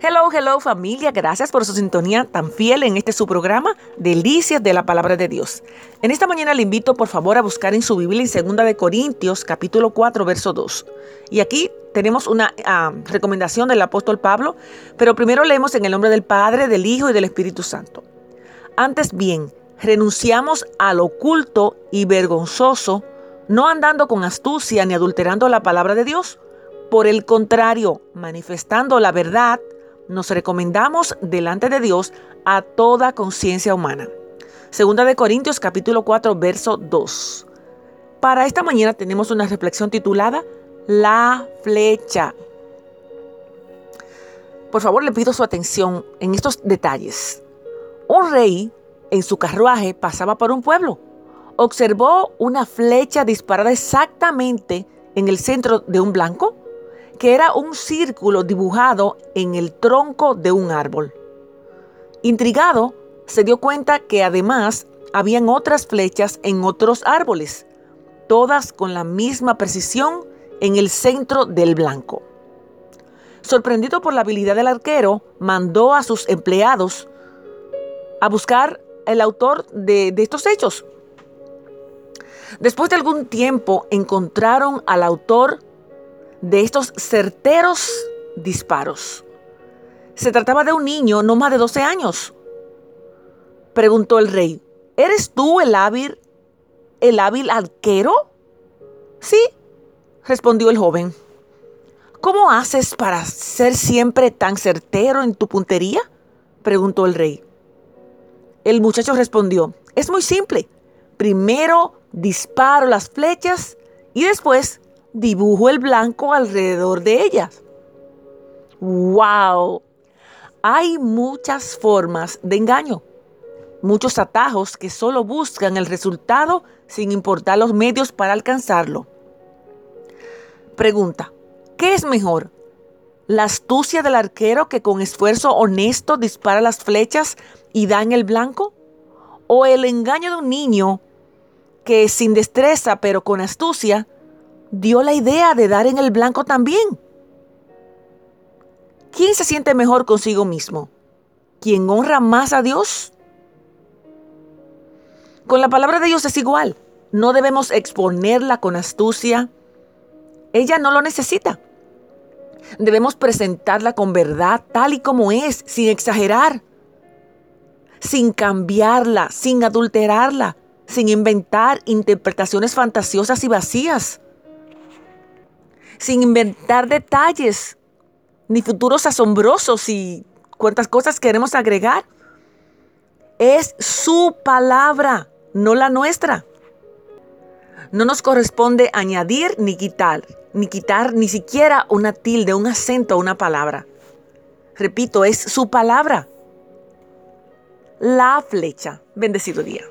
Hello, hello familia, gracias por su sintonía tan fiel en este su programa, Delicias de la Palabra de Dios. En esta mañana le invito por favor a buscar en su Biblia en 2 de Corintios capítulo 4 verso 2. Y aquí tenemos una ah, recomendación del apóstol Pablo, pero primero leemos en el nombre del Padre, del Hijo y del Espíritu Santo. Antes bien, renunciamos al oculto y vergonzoso, no andando con astucia ni adulterando la palabra de Dios. Por el contrario, manifestando la verdad, nos recomendamos delante de Dios a toda conciencia humana. Segunda de Corintios capítulo 4 verso 2. Para esta mañana tenemos una reflexión titulada La flecha. Por favor le pido su atención en estos detalles. Un rey en su carruaje pasaba por un pueblo. Observó una flecha disparada exactamente en el centro de un blanco que era un círculo dibujado en el tronco de un árbol. Intrigado, se dio cuenta que además habían otras flechas en otros árboles, todas con la misma precisión en el centro del blanco. Sorprendido por la habilidad del arquero, mandó a sus empleados a buscar el autor de, de estos hechos. Después de algún tiempo encontraron al autor de estos certeros disparos. Se trataba de un niño no más de 12 años. Preguntó el rey, ¿eres tú el hábil, el hábil arquero? Sí, respondió el joven. ¿Cómo haces para ser siempre tan certero en tu puntería? preguntó el rey. El muchacho respondió, es muy simple. Primero disparo las flechas y después dibujo el blanco alrededor de ellas. ¡Wow! Hay muchas formas de engaño, muchos atajos que solo buscan el resultado sin importar los medios para alcanzarlo. Pregunta, ¿qué es mejor? ¿La astucia del arquero que con esfuerzo honesto dispara las flechas y da en el blanco? ¿O el engaño de un niño que sin destreza pero con astucia dio la idea de dar en el blanco también. ¿Quién se siente mejor consigo mismo? ¿Quién honra más a Dios? Con la palabra de Dios es igual. No debemos exponerla con astucia. Ella no lo necesita. Debemos presentarla con verdad tal y como es, sin exagerar, sin cambiarla, sin adulterarla, sin inventar interpretaciones fantasiosas y vacías sin inventar detalles, ni futuros asombrosos y cuántas cosas queremos agregar. Es su palabra, no la nuestra. No nos corresponde añadir ni quitar, ni quitar ni siquiera una tilde, un acento a una palabra. Repito, es su palabra. La flecha. Bendecido día.